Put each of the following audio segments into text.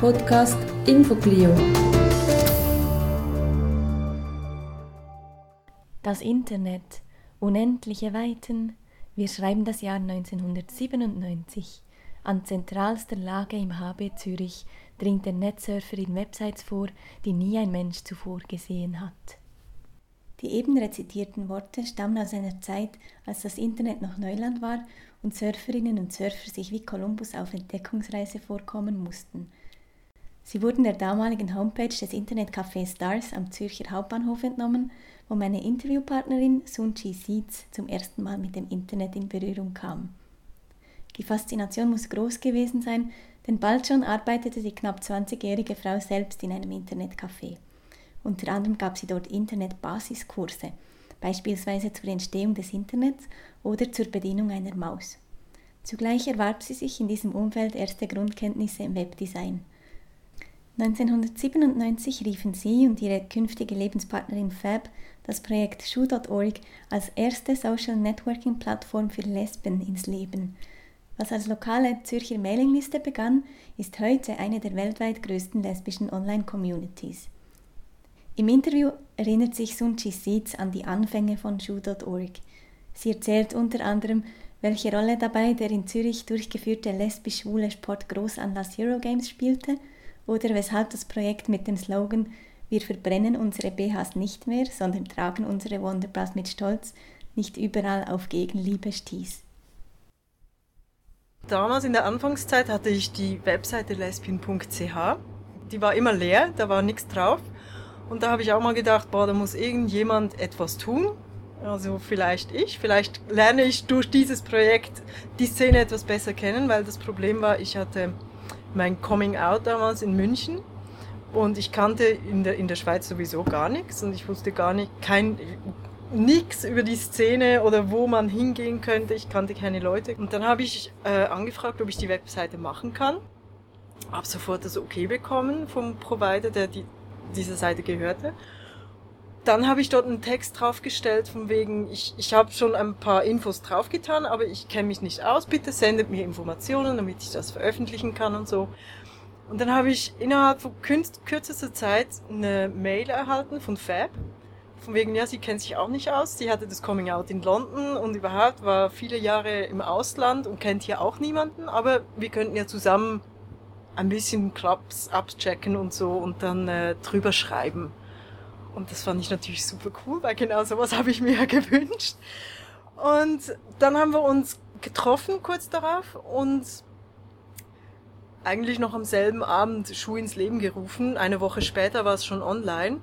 Podcast Infoglio. Das Internet, unendliche Weiten. Wir schreiben das Jahr 1997. An zentralster Lage im HB Zürich dringt der Netzsurfer in Websites vor, die nie ein Mensch zuvor gesehen hat. Die eben rezitierten Worte stammen aus einer Zeit, als das Internet noch Neuland war und Surferinnen und Surfer sich wie Kolumbus auf Entdeckungsreise vorkommen mussten. Sie wurden der damaligen Homepage des Internetcafés Stars am Zürcher Hauptbahnhof entnommen, wo meine Interviewpartnerin Sunchi Seeds zum ersten Mal mit dem Internet in Berührung kam. Die Faszination muss groß gewesen sein, denn bald schon arbeitete die knapp 20-jährige Frau selbst in einem Internetcafé. Unter anderem gab sie dort Internet-Basiskurse, beispielsweise zur Entstehung des Internets oder zur Bedienung einer Maus. Zugleich erwarb sie sich in diesem Umfeld erste Grundkenntnisse im Webdesign. 1997 riefen sie und ihre künftige Lebenspartnerin Fab das Projekt Shoe.org als erste Social Networking Plattform für Lesben ins Leben. Was als lokale Zürcher Mailingliste begann, ist heute eine der weltweit größten lesbischen Online-Communities. Im Interview erinnert sich Sunchi Seeds an die Anfänge von Shoe.org. Sie erzählt unter anderem, welche Rolle dabei der in Zürich durchgeführte lesbisch-schwule Sport Großanlass Eurogames spielte oder weshalb das Projekt mit dem Slogan Wir verbrennen unsere BHs nicht mehr, sondern tragen unsere Wonderbras mit Stolz nicht überall auf Gegenliebe stieß. Damals in der Anfangszeit hatte ich die Webseite lesbian.ch. Die war immer leer, da war nichts drauf. Und da habe ich auch mal gedacht, boah, da muss irgendjemand etwas tun. Also vielleicht ich, vielleicht lerne ich durch dieses Projekt die Szene etwas besser kennen, weil das Problem war, ich hatte mein Coming Out damals in München und ich kannte in der, in der Schweiz sowieso gar nichts und ich wusste gar nicht, kein, nichts über die Szene oder wo man hingehen könnte. Ich kannte keine Leute. Und dann habe ich äh, angefragt, ob ich die Webseite machen kann. Habe sofort das Okay bekommen vom Provider, der die, dieser Seite gehörte. Dann habe ich dort einen Text draufgestellt, von wegen, ich, ich habe schon ein paar Infos draufgetan, aber ich kenne mich nicht aus. Bitte sendet mir Informationen, damit ich das veröffentlichen kann und so. Und dann habe ich innerhalb von kürzester Zeit eine Mail erhalten von Fab, von wegen, ja, sie kennt sich auch nicht aus. Sie hatte das Coming Out in London und überhaupt war viele Jahre im Ausland und kennt hier auch niemanden. Aber wir könnten ja zusammen ein bisschen Clubs abchecken und so und dann äh, drüber schreiben. Und das fand ich natürlich super cool, weil genau sowas habe ich mir ja gewünscht. Und dann haben wir uns getroffen kurz darauf und eigentlich noch am selben Abend Schuh ins Leben gerufen. Eine Woche später war es schon online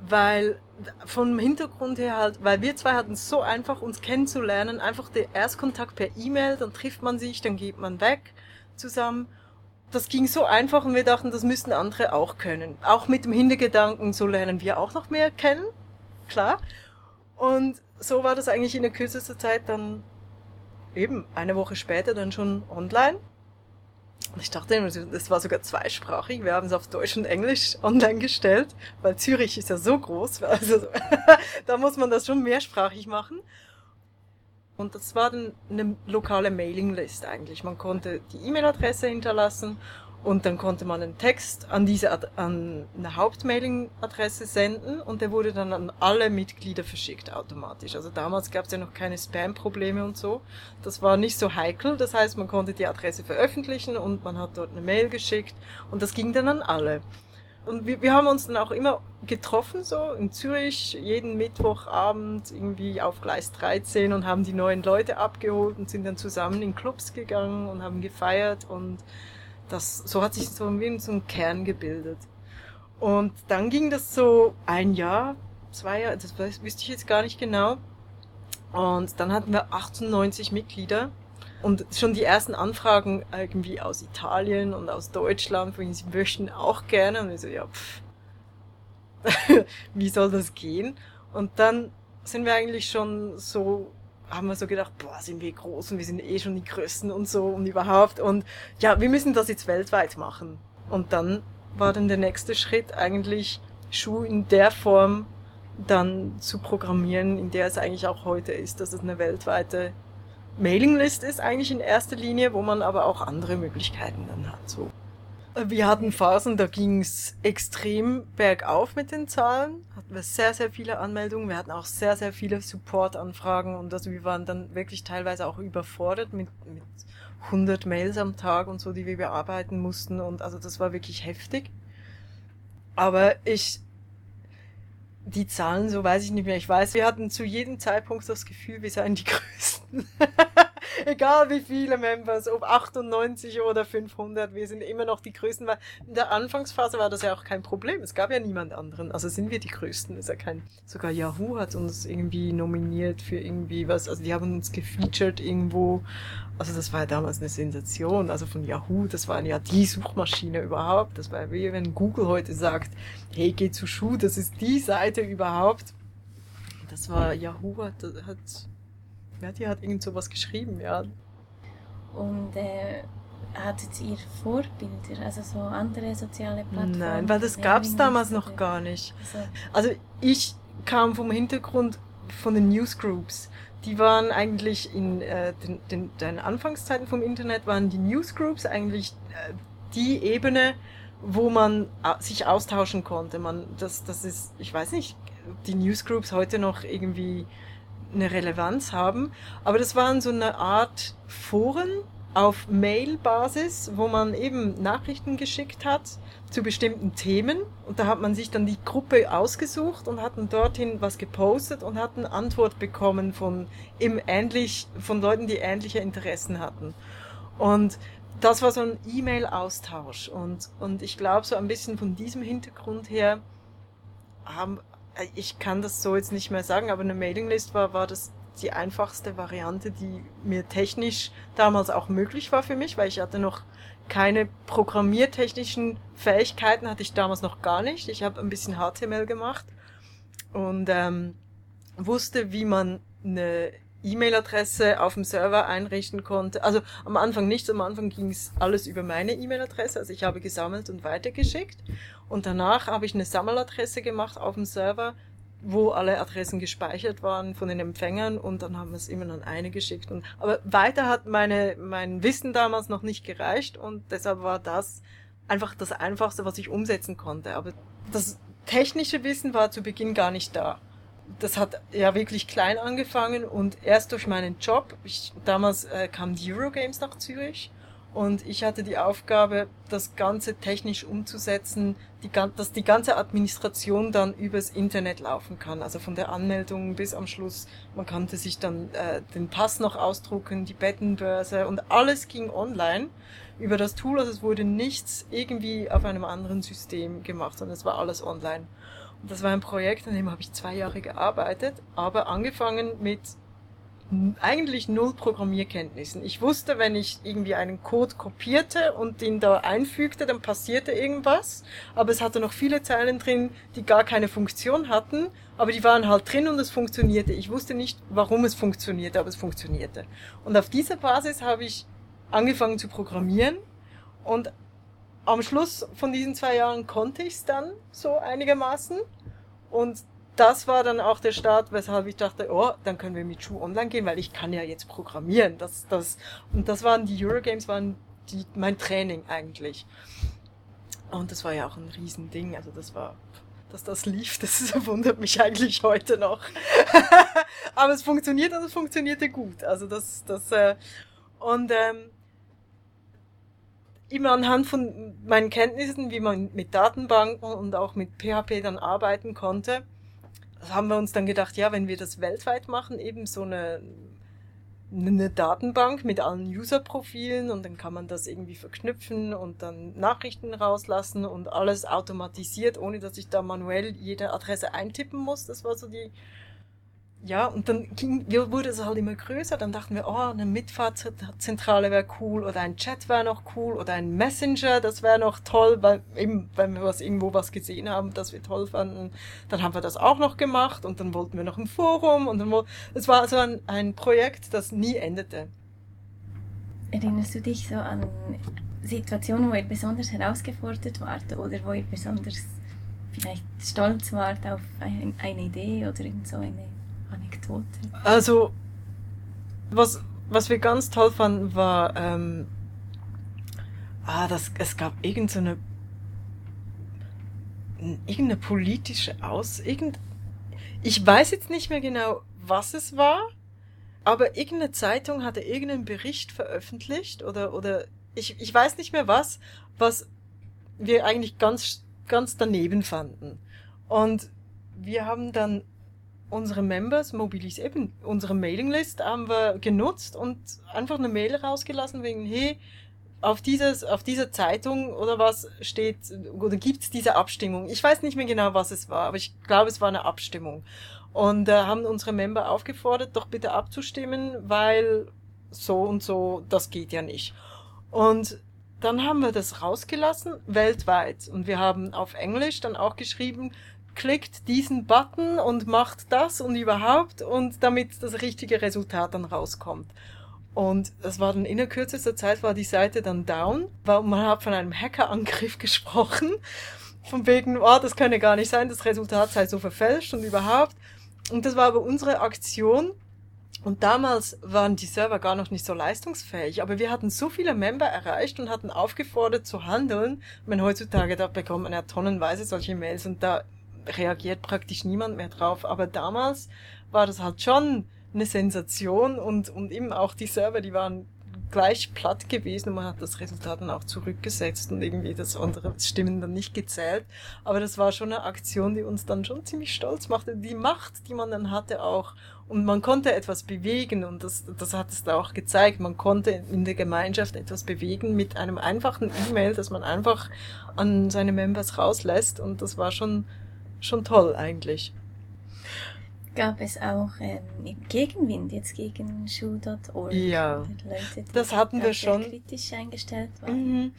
weil vom Hintergrund her halt, weil wir zwei hatten es so einfach, uns kennenzulernen, einfach der Erstkontakt per E-Mail, dann trifft man sich, dann geht man weg zusammen. Das ging so einfach und wir dachten, das müssten andere auch können. Auch mit dem Hintergedanken, so lernen wir auch noch mehr kennen, klar. Und so war das eigentlich in der kürzesten Zeit dann eben eine Woche später dann schon online. Und ich dachte, das war sogar zweisprachig. Wir haben es auf Deutsch und Englisch online gestellt, weil Zürich ist ja so groß. Also da muss man das schon mehrsprachig machen. Und das war dann eine lokale Mailinglist eigentlich. Man konnte die E-Mail-Adresse hinterlassen und dann konnte man einen Text an diese an eine Hauptmailing-Adresse senden und der wurde dann an alle Mitglieder verschickt automatisch. Also damals gab es ja noch keine Spam-Probleme und so. Das war nicht so heikel. Das heißt, man konnte die Adresse veröffentlichen und man hat dort eine Mail geschickt und das ging dann an alle. Und wir, wir haben uns dann auch immer getroffen, so in Zürich, jeden Mittwochabend irgendwie auf Gleis 13 und haben die neuen Leute abgeholt und sind dann zusammen in Clubs gegangen und haben gefeiert und das, so hat sich so wie so ein Kern gebildet. Und dann ging das so ein Jahr, zwei Jahre, das wüsste ich jetzt gar nicht genau. Und dann hatten wir 98 Mitglieder und schon die ersten Anfragen irgendwie aus Italien und aus Deutschland, wo sie möchten auch gerne. Und ich so, ja, pff, wie soll das gehen? Und dann sind wir eigentlich schon so haben wir so gedacht, boah, sind wir groß und wir sind eh schon die Größten und so und überhaupt. Und ja, wir müssen das jetzt weltweit machen. Und dann war dann der nächste Schritt eigentlich, Schuh in der Form dann zu programmieren, in der es eigentlich auch heute ist, dass es eine weltweite Mailinglist ist eigentlich in erster Linie, wo man aber auch andere Möglichkeiten dann hat. So. Wir hatten Phasen, da ging es extrem bergauf mit den Zahlen. Hatten wir sehr, sehr viele Anmeldungen. Wir hatten auch sehr, sehr viele Support-Anfragen und also wir waren dann wirklich teilweise auch überfordert mit, mit 100 Mails am Tag und so, die wir bearbeiten mussten und also das war wirklich heftig. Aber ich, die Zahlen, so weiß ich nicht mehr. Ich weiß, wir hatten zu jedem Zeitpunkt das Gefühl, wir seien die Größten. egal wie viele Members, ob 98 oder 500, wir sind immer noch die Größten, weil in der Anfangsphase war das ja auch kein Problem. Es gab ja niemand anderen. Also sind wir die Größten. ist ja kein, sogar Yahoo hat uns irgendwie nominiert für irgendwie was, also die haben uns gefeatured irgendwo. Also das war ja damals eine Sensation. Also von Yahoo, das war ja die Suchmaschine überhaupt. Das war wie wenn Google heute sagt, hey, geh zu Schuh, das ist die Seite überhaupt. Das war Yahoo hat, hat ja, die hat irgend sowas geschrieben, ja. Und äh, hattet ihr Vorbilder, also so andere soziale Plattformen? Nein, weil das gab es damals noch gar nicht. Also, also ich kam vom Hintergrund von den Newsgroups. Die waren eigentlich in äh, den, den, den Anfangszeiten vom Internet waren die Newsgroups eigentlich äh, die Ebene, wo man äh, sich austauschen konnte. Man, das, das ist, ich weiß nicht, die Newsgroups heute noch irgendwie eine Relevanz haben. Aber das waren so eine Art Foren auf Mail-Basis, wo man eben Nachrichten geschickt hat zu bestimmten Themen. Und da hat man sich dann die Gruppe ausgesucht und hat dann dorthin was gepostet und hat eine Antwort bekommen von, eben ähnlich, von Leuten, die ähnliche Interessen hatten. Und das war so ein E-Mail-Austausch. Und, und ich glaube, so ein bisschen von diesem Hintergrund her haben, ich kann das so jetzt nicht mehr sagen, aber eine Mailinglist war, war das die einfachste Variante, die mir technisch damals auch möglich war für mich, weil ich hatte noch keine programmiertechnischen Fähigkeiten, hatte ich damals noch gar nicht. Ich habe ein bisschen HTML gemacht und ähm, wusste, wie man eine E-Mail-Adresse auf dem Server einrichten konnte. Also am Anfang nichts, am Anfang ging es alles über meine E-Mail-Adresse. Also ich habe gesammelt und weitergeschickt. Und danach habe ich eine Sammeladresse gemacht auf dem Server, wo alle Adressen gespeichert waren von den Empfängern und dann haben wir es immer an eine geschickt. Und, aber weiter hat meine, mein Wissen damals noch nicht gereicht und deshalb war das einfach das Einfachste, was ich umsetzen konnte. Aber das technische Wissen war zu Beginn gar nicht da das hat ja wirklich klein angefangen und erst durch meinen Job, ich, damals äh, kamen die Eurogames nach Zürich und ich hatte die Aufgabe, das Ganze technisch umzusetzen, die, dass die ganze Administration dann übers Internet laufen kann. Also von der Anmeldung bis am Schluss. Man konnte sich dann äh, den Pass noch ausdrucken, die Bettenbörse und alles ging online über das Tool. Also es wurde nichts irgendwie auf einem anderen System gemacht, sondern es war alles online. Das war ein Projekt, an dem habe ich zwei Jahre gearbeitet, aber angefangen mit eigentlich null Programmierkenntnissen. Ich wusste, wenn ich irgendwie einen Code kopierte und den da einfügte, dann passierte irgendwas. Aber es hatte noch viele Zeilen drin, die gar keine Funktion hatten, aber die waren halt drin und es funktionierte. Ich wusste nicht, warum es funktionierte, aber es funktionierte. Und auf dieser Basis habe ich angefangen zu programmieren und am Schluss von diesen zwei Jahren konnte ich es dann so einigermaßen. Und das war dann auch der Start, weshalb ich dachte, oh, dann können wir mit Schuh online gehen, weil ich kann ja jetzt programmieren. Das, das, und das waren die Eurogames, waren die, mein Training eigentlich. Und das war ja auch ein Riesending. Also das war, dass das lief, das wundert mich eigentlich heute noch. Aber es funktioniert und es funktionierte gut. Also das, das, äh, und ähm, immer anhand von meinen Kenntnissen, wie man mit Datenbanken und auch mit PHP dann arbeiten konnte, haben wir uns dann gedacht, ja, wenn wir das weltweit machen, eben so eine, eine Datenbank mit allen User-Profilen und dann kann man das irgendwie verknüpfen und dann Nachrichten rauslassen und alles automatisiert, ohne dass ich da manuell jede Adresse eintippen muss. Das war so die ja, und dann ging, wurde es halt immer größer. Dann dachten wir, oh, eine Mitfahrzentrale wäre cool oder ein Chat wäre noch cool oder ein Messenger, das wäre noch toll, weil eben, wenn wir was irgendwo was gesehen haben, das wir toll fanden, dann haben wir das auch noch gemacht und dann wollten wir noch ein Forum und dann es war also ein, ein Projekt, das nie endete. Erinnerst du dich so an Situationen, wo ihr besonders herausgefordert wart oder wo ihr besonders vielleicht stolz wart auf eine Idee oder in so eine Anekdote? Also, was, was wir ganz toll fanden, war, ähm, ah, das, es gab irgendeine, irgendeine politische Aus, irgend, ich weiß jetzt nicht mehr genau, was es war, aber irgendeine Zeitung hatte irgendeinen Bericht veröffentlicht oder, oder ich, ich weiß nicht mehr was, was wir eigentlich ganz, ganz daneben fanden. Und wir haben dann unsere Members mobilisiert, eben unsere Mailinglist haben wir genutzt und einfach eine Mail rausgelassen wegen, hey, auf dieses, auf dieser Zeitung oder was steht, oder gibt's diese Abstimmung? Ich weiß nicht mehr genau, was es war, aber ich glaube, es war eine Abstimmung. Und äh, haben unsere Member aufgefordert, doch bitte abzustimmen, weil so und so, das geht ja nicht. Und dann haben wir das rausgelassen, weltweit. Und wir haben auf Englisch dann auch geschrieben, klickt diesen Button und macht das und überhaupt und damit das richtige Resultat dann rauskommt. Und das war dann in der kürzester Zeit war die Seite dann down, weil man hat von einem Hackerangriff gesprochen. Von wegen, oh, das könne gar nicht sein, das Resultat sei so verfälscht und überhaupt. Und das war aber unsere Aktion. Und damals waren die Server gar noch nicht so leistungsfähig, aber wir hatten so viele Member erreicht und hatten aufgefordert zu handeln. Ich meine, heutzutage, da bekommt man ja tonnenweise solche Mails und da reagiert praktisch niemand mehr drauf. Aber damals war das halt schon eine Sensation und, und eben auch die Server, die waren gleich platt gewesen und man hat das Resultat dann auch zurückgesetzt und irgendwie das andere Stimmen dann nicht gezählt. Aber das war schon eine Aktion, die uns dann schon ziemlich stolz machte. Die Macht, die man dann hatte auch. Und man konnte etwas bewegen und das, das hat es da auch gezeigt. Man konnte in der Gemeinschaft etwas bewegen mit einem einfachen E-Mail, das man einfach an seine Members rauslässt und das war schon, schon toll eigentlich gab es auch ähm, Gegenwind jetzt gegen Schuh.org. Ja, Leute, das hatten wir schon. kritisch eingestellt waren. Mhm.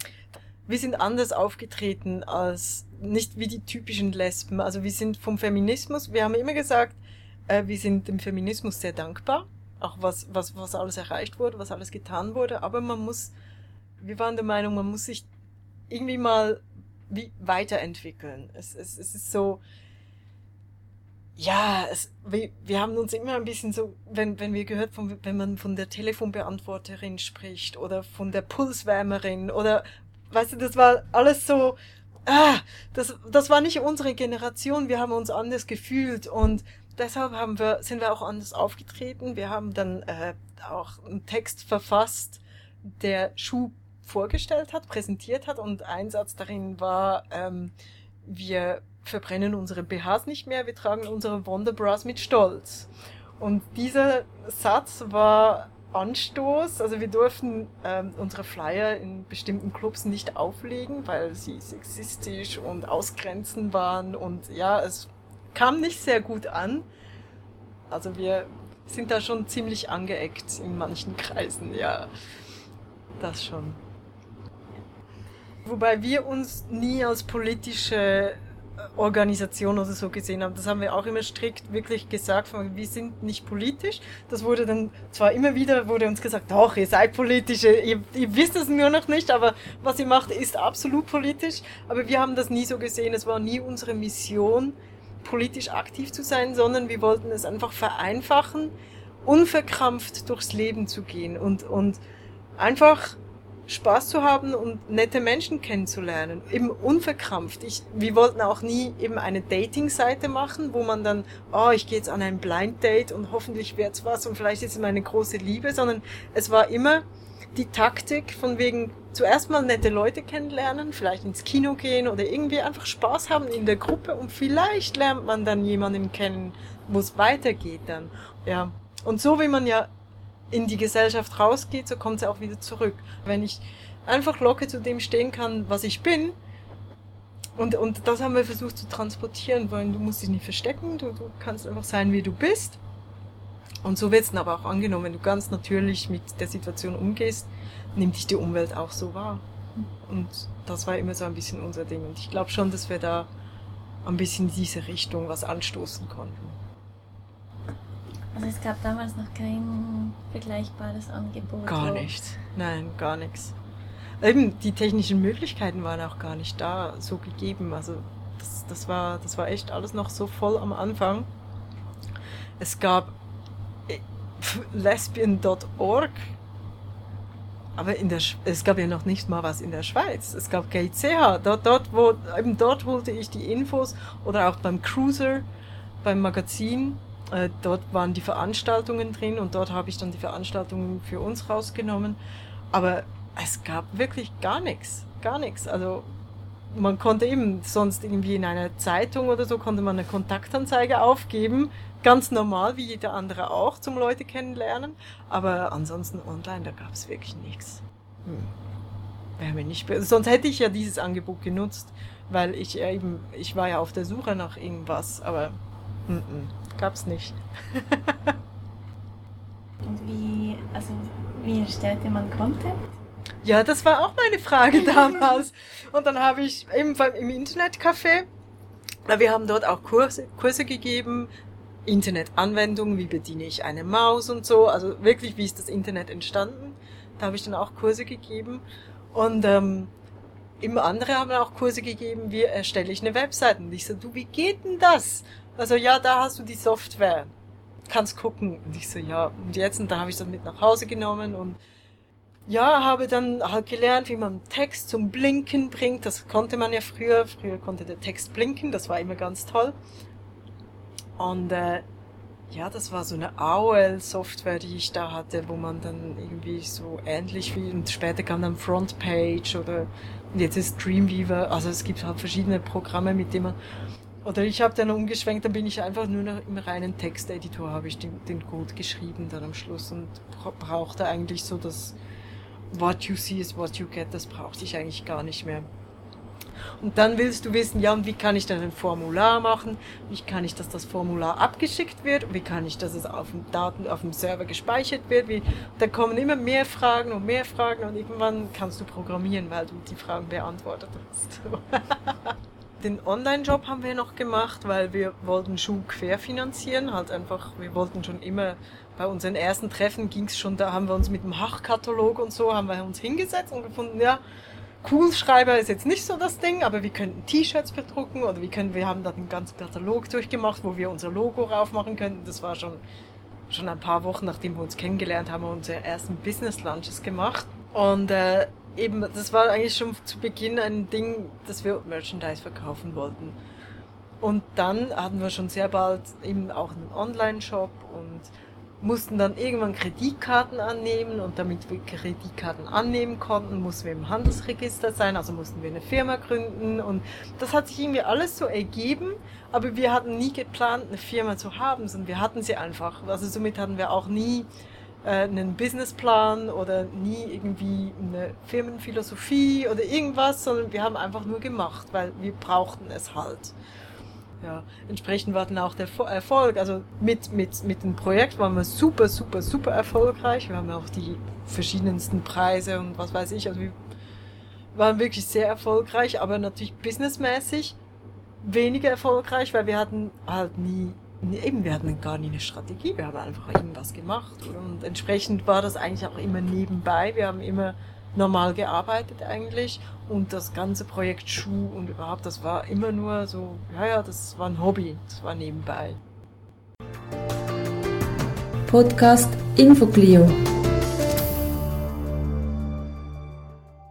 Wir sind anders aufgetreten als nicht wie die typischen Lesben. Also wir sind vom Feminismus, wir haben immer gesagt, äh, wir sind dem Feminismus sehr dankbar, auch was, was, was alles erreicht wurde, was alles getan wurde, aber man muss, wir waren der Meinung, man muss sich irgendwie mal wie weiterentwickeln. Es, es, es ist so, ja, es, wir, wir haben uns immer ein bisschen so, wenn, wenn wir gehört, von, wenn man von der Telefonbeantworterin spricht oder von der Pulswärmerin oder, weißt du, das war alles so, ah, das, das war nicht unsere Generation, wir haben uns anders gefühlt und deshalb haben wir, sind wir auch anders aufgetreten. Wir haben dann äh, auch einen Text verfasst, der Schuh vorgestellt hat, präsentiert hat und ein Satz darin war, ähm, wir verbrennen unsere BHs nicht mehr, wir tragen unsere Wonderbras mit Stolz. Und dieser Satz war Anstoß, also wir durften ähm, unsere Flyer in bestimmten Clubs nicht auflegen, weil sie sexistisch und ausgrenzend waren und ja, es kam nicht sehr gut an. Also wir sind da schon ziemlich angeeckt in manchen Kreisen, ja. Das schon. Wobei wir uns nie als politische Organisation oder so gesehen haben. Das haben wir auch immer strikt wirklich gesagt, wir sind nicht politisch. Das wurde dann zwar immer wieder wurde uns gesagt, doch, ihr seid politisch, ihr, ihr wisst es nur noch nicht, aber was ihr macht, ist absolut politisch. Aber wir haben das nie so gesehen. Es war nie unsere Mission, politisch aktiv zu sein, sondern wir wollten es einfach vereinfachen, unverkrampft durchs Leben zu gehen und, und einfach Spaß zu haben und nette Menschen kennenzulernen. Eben unverkrampft. Ich, wir wollten auch nie eben eine Dating-Seite machen, wo man dann, oh, ich gehe jetzt an ein Blind Date und hoffentlich wird's was und vielleicht ist es meine große Liebe, sondern es war immer die Taktik von wegen zuerst mal nette Leute kennenlernen, vielleicht ins Kino gehen oder irgendwie einfach Spaß haben in der Gruppe und vielleicht lernt man dann jemanden kennen, wo es weitergeht dann. Ja. Und so wie man ja in die Gesellschaft rausgeht, so kommt sie auch wieder zurück. Wenn ich einfach locker zu dem stehen kann, was ich bin, und, und das haben wir versucht zu transportieren, weil du musst dich nicht verstecken, du, du kannst einfach sein, wie du bist. Und so wird es dann aber auch angenommen, wenn du ganz natürlich mit der Situation umgehst, nimmt dich die Umwelt auch so wahr. Und das war immer so ein bisschen unser Ding. Und ich glaube schon, dass wir da ein bisschen in diese Richtung was anstoßen konnten. Also es gab damals noch kein vergleichbares Angebot. Gar nichts. Nein, gar nichts. Eben, die technischen Möglichkeiten waren auch gar nicht da, so gegeben. Also das, das, war, das war echt alles noch so voll am Anfang. Es gab äh, lesbian.org aber in der, es gab ja noch nicht mal was in der Schweiz. Es gab GCH. Dort, dort, wo, eben dort holte ich die Infos oder auch beim Cruiser, beim Magazin. Äh, dort waren die Veranstaltungen drin und dort habe ich dann die Veranstaltungen für uns rausgenommen. Aber es gab wirklich gar nichts. Gar nichts. Also, man konnte eben sonst irgendwie in einer Zeitung oder so konnte man eine Kontaktanzeige aufgeben ganz normal, wie jeder andere auch, zum Leute kennenlernen. Aber ansonsten online, da gab es wirklich nichts. Hm. Wäre mir nicht, sonst hätte ich ja dieses Angebot genutzt, weil ich eben, ich war ja auf der Suche nach irgendwas, aber mm, mm, gab's nicht. Und wie, also, wie erstellte man Content? Ja, das war auch meine Frage damals. Und dann habe ich eben im Internetcafé, wir haben dort auch Kurse, Kurse gegeben, Internetanwendungen, wie bediene ich eine Maus und so, also wirklich, wie ist das Internet entstanden. Da habe ich dann auch Kurse gegeben und ähm, immer andere haben auch Kurse gegeben, wie erstelle ich eine Webseite. Und ich so, du, wie geht denn das? Also ja, da hast du die Software, kannst gucken. Und ich so, ja, und jetzt, und da habe ich das mit nach Hause genommen und ja, habe dann halt gelernt, wie man Text zum Blinken bringt. Das konnte man ja früher. Früher konnte der Text blinken, das war immer ganz toll. Und äh, ja, das war so eine AOL-Software, die ich da hatte, wo man dann irgendwie so ähnlich wie, und später kam dann Frontpage oder und jetzt ist Dreamweaver, also es gibt halt verschiedene Programme, mit denen man, oder ich habe dann umgeschwenkt, dann bin ich einfach nur noch im reinen Texteditor, habe ich den, den Code geschrieben dann am Schluss und brauchte eigentlich so das What you see is what you get, das brauchte ich eigentlich gar nicht mehr. Und dann willst du wissen, ja, und wie kann ich dann ein Formular machen? Wie kann ich, dass das Formular abgeschickt wird? Wie kann ich, dass es auf dem Daten, auf dem Server gespeichert wird? Wie, da kommen immer mehr Fragen und mehr Fragen und irgendwann kannst du programmieren, weil du die Fragen beantwortet hast. Den Online-Job haben wir noch gemacht, weil wir wollten Schuh querfinanzieren, halt einfach, wir wollten schon immer bei unseren ersten Treffen ging es schon, da haben wir uns mit dem Hachkatalog und so, haben wir uns hingesetzt und gefunden, ja, Kugelschreiber ist jetzt nicht so das Ding, aber wir könnten T-Shirts bedrucken oder wir können, wir haben da den ganzen Katalog durchgemacht, wo wir unser Logo raufmachen könnten. Das war schon, schon ein paar Wochen, nachdem wir uns kennengelernt haben, unsere ersten Business Lunches gemacht. Und äh, eben, das war eigentlich schon zu Beginn ein Ding, dass wir Merchandise verkaufen wollten. Und dann hatten wir schon sehr bald eben auch einen Online-Shop und mussten dann irgendwann Kreditkarten annehmen und damit wir Kreditkarten annehmen konnten, mussten wir im Handelsregister sein, also mussten wir eine Firma gründen und das hat sich irgendwie alles so ergeben, aber wir hatten nie geplant, eine Firma zu haben, sondern wir hatten sie einfach. Also somit hatten wir auch nie einen Businessplan oder nie irgendwie eine Firmenphilosophie oder irgendwas, sondern wir haben einfach nur gemacht, weil wir brauchten es halt. Ja, entsprechend war dann auch der Erfolg. Also mit, mit, mit dem Projekt waren wir super, super, super erfolgreich. Wir haben auch die verschiedensten Preise und was weiß ich. Also wir waren wirklich sehr erfolgreich, aber natürlich businessmäßig weniger erfolgreich, weil wir hatten halt nie, eben, wir hatten gar nie eine Strategie. Wir haben einfach irgendwas gemacht. Und entsprechend war das eigentlich auch immer nebenbei. Wir haben immer normal gearbeitet eigentlich und das ganze Projekt Schuh und überhaupt, das war immer nur so, ja, ja, das war ein Hobby, das war nebenbei. Podcast Infoclio.